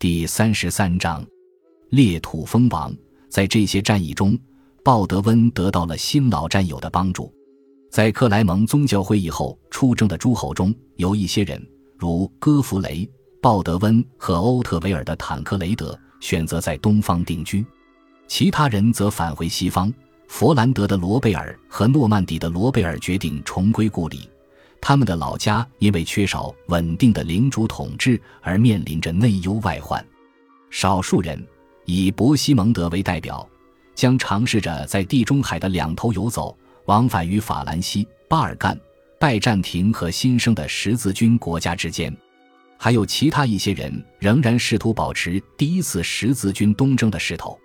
第三十三章，裂土封王。在这些战役中，鲍德温得到了新老战友的帮助。在克莱蒙宗教会议后出征的诸侯中，有一些人，如戈弗雷、鲍德温和欧特维尔的坦克雷德，选择在东方定居；其他人则返回西方。佛兰德的罗贝尔和诺曼底的罗贝尔决定重归故里。他们的老家因为缺少稳定的领主统治而面临着内忧外患。少数人以伯西蒙德为代表，将尝试着在地中海的两头游走，往返于法兰西、巴尔干、拜占庭和新生的十字军国家之间。还有其他一些人仍然试图保持第一次十字军东征的势头。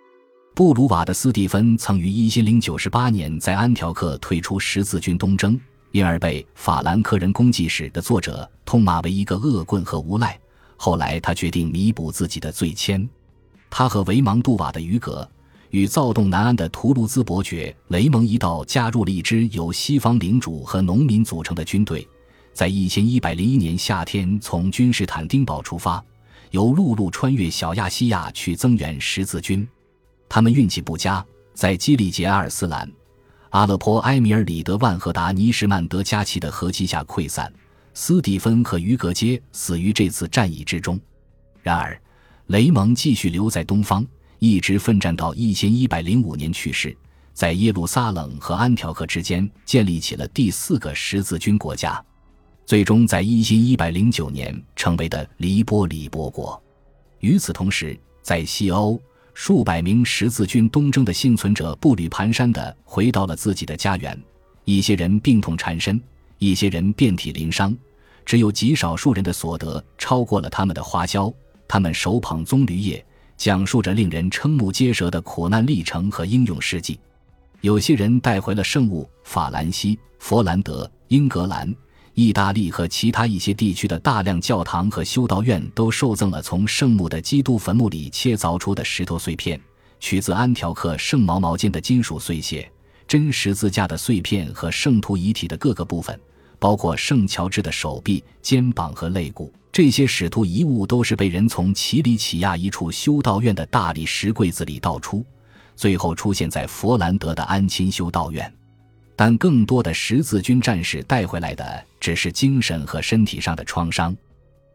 布鲁瓦的斯蒂芬曾于一千零九十八年在安条克退出十字军东征。因而被《法兰克人功绩史》的作者痛骂为一个恶棍和无赖。后来，他决定弥补自己的罪愆。他和维芒杜瓦的余格与躁动南安的图卢兹伯爵雷蒙一道加入了一支由西方领主和农民组成的军队，在一千一百零一年夏天从君士坦丁堡出发，由陆路穿越小亚细亚去增援十字军。他们运气不佳，在基利杰阿尔斯兰。阿勒颇埃米尔里德万和达尼什曼德加奇的合击下溃散，斯蒂芬和于格街死于这次战役之中。然而，雷蒙继续留在东方，一直奋战到一千一百零五年去世，在耶路撒冷和安条克之间建立起了第四个十字军国家，最终在一千一百零九年成为的黎波里伯国。与此同时，在西欧。数百名十字军东征的幸存者步履蹒跚地回到了自己的家园，一些人病痛缠身，一些人遍体鳞伤，只有极少数人的所得超过了他们的花销。他们手捧棕榈叶，讲述着令人瞠目结舌的苦难历程和英勇事迹。有些人带回了圣物，法兰西、佛兰德、英格兰。意大利和其他一些地区的大量教堂和修道院都受赠了从圣墓的基督坟墓里切凿出的石头碎片、取自安条克圣毛毛尖的金属碎屑、真十字架的碎片和圣徒遗体的各个部分，包括圣乔治的手臂、肩膀和肋骨。这些使徒遗物都是被人从奇里乞亚一处修道院的大理石柜子里盗出，最后出现在佛兰德的安亲修道院。但更多的十字军战士带回来的只是精神和身体上的创伤。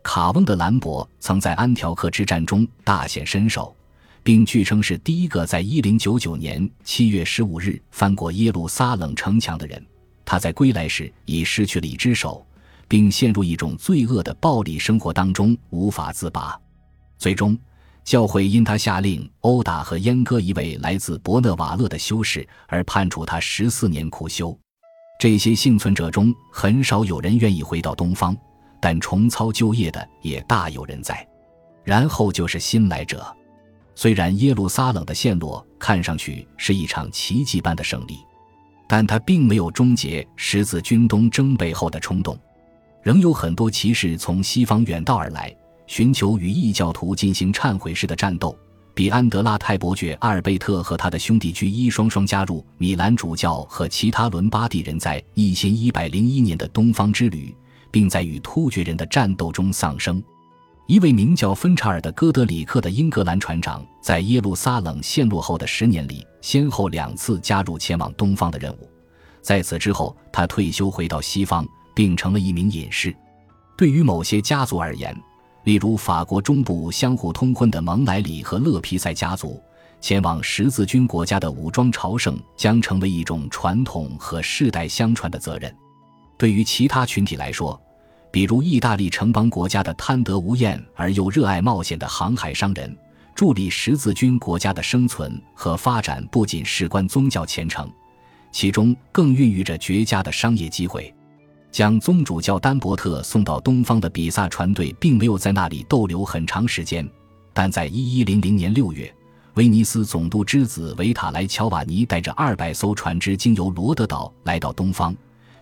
卡翁的兰博曾在安条克之战中大显身手，并据称是第一个在1099年7月15日翻过耶路撒冷城墙的人。他在归来时已失去了一只手，并陷入一种罪恶的暴力生活当中无法自拔。最终。教会因他下令殴打和阉割一位来自伯讷瓦勒的修士而判处他十四年苦修。这些幸存者中很少有人愿意回到东方，但重操旧业的也大有人在。然后就是新来者。虽然耶路撒冷的陷落看上去是一场奇迹般的胜利，但他并没有终结十字军东征背后的冲动。仍有很多骑士从西方远道而来。寻求与异教徒进行忏悔式的战斗。比安德拉泰伯爵阿尔贝特和他的兄弟居一双双加入米兰主教和其他伦巴第人在一千一百零一年的东方之旅，并在与突厥人的战斗中丧生。一位名叫芬查尔的哥德里克的英格兰船长，在耶路撒冷陷落后的十年里，先后两次加入前往东方的任务。在此之后，他退休回到西方，并成了一名隐士。对于某些家族而言，例如，法国中部相互通婚的蒙莱里和勒皮塞家族前往十字军国家的武装朝圣将成为一种传统和世代相传的责任。对于其他群体来说，比如意大利城邦国家的贪得无厌而又热爱冒险的航海商人，助力十字军国家的生存和发展不仅事关宗教虔诚，其中更孕育着绝佳的商业机会。将宗主教丹伯特送到东方的比萨船队，并没有在那里逗留很长时间。但在1100年6月，威尼斯总督之子维塔莱乔瓦尼带着200艘船只经由罗德岛来到东方，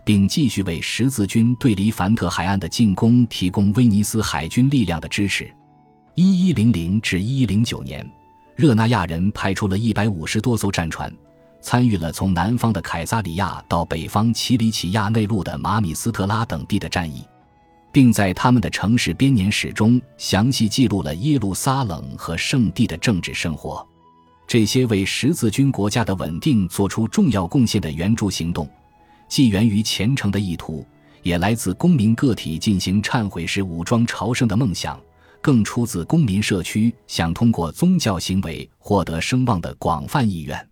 并继续为十字军对黎凡特海岸的进攻提供威尼斯海军力量的支持。1100至1109年，热那亚人派出了一百五十多艘战船。参与了从南方的凯撒里亚到北方奇里乞亚内陆的马米斯特拉等地的战役。并在他们的城市编年史中详细记录了耶路撒冷和圣地的政治生活。这些为十字军国家的稳定做出重要贡献的援助行动，既源于虔诚的意图，也来自公民个体进行忏悔式武装朝圣的梦想，更出自公民社区想通过宗教行为获得声望的广泛意愿。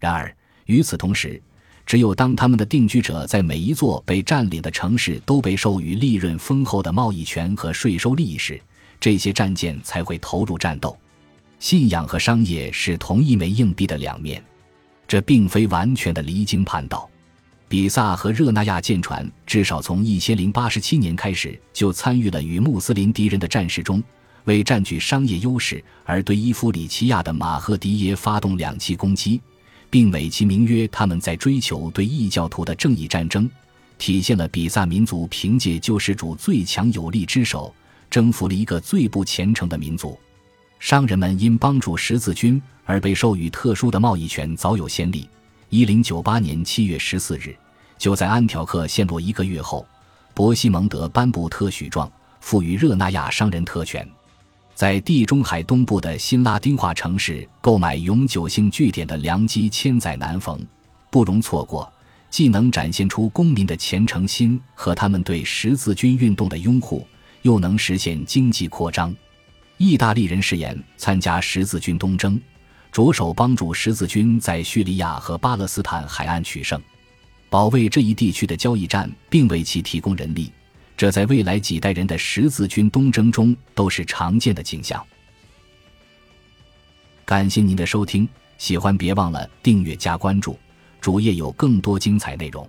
然而，与此同时，只有当他们的定居者在每一座被占领的城市都被授予利润丰厚的贸易权和税收利益时，这些战舰才会投入战斗。信仰和商业是同一枚硬币的两面，这并非完全的离经叛道。比萨和热那亚舰船至少从一千零八十七年开始就参与了与穆斯林敌人的战事中，为占据商业优势而对伊夫里奇亚的马赫迪耶发动两栖攻击，并美其名曰他们在追求对异教徒的正义战争，体现了比萨民族凭借救世主最强有力之手征服了一个最不虔诚的民族。商人们因帮助十字军而被授予特殊的贸易权早有先例。一零九八年七月十四日，就在安条克陷落一个月后，伯西蒙德颁布特许状，赋予热那亚商人特权，在地中海东部的新拉丁化城市购买永久性据点的良机千载难逢，不容错过。既能展现出公民的虔诚心和他们对十字军运动的拥护，又能实现经济扩张。意大利人誓言参加十字军东征，着手帮助十字军在叙利亚和巴勒斯坦海岸取胜，保卫这一地区的交易站，并为其提供人力。这在未来几代人的十字军东征中都是常见的景象。感谢您的收听，喜欢别忘了订阅加关注，主页有更多精彩内容。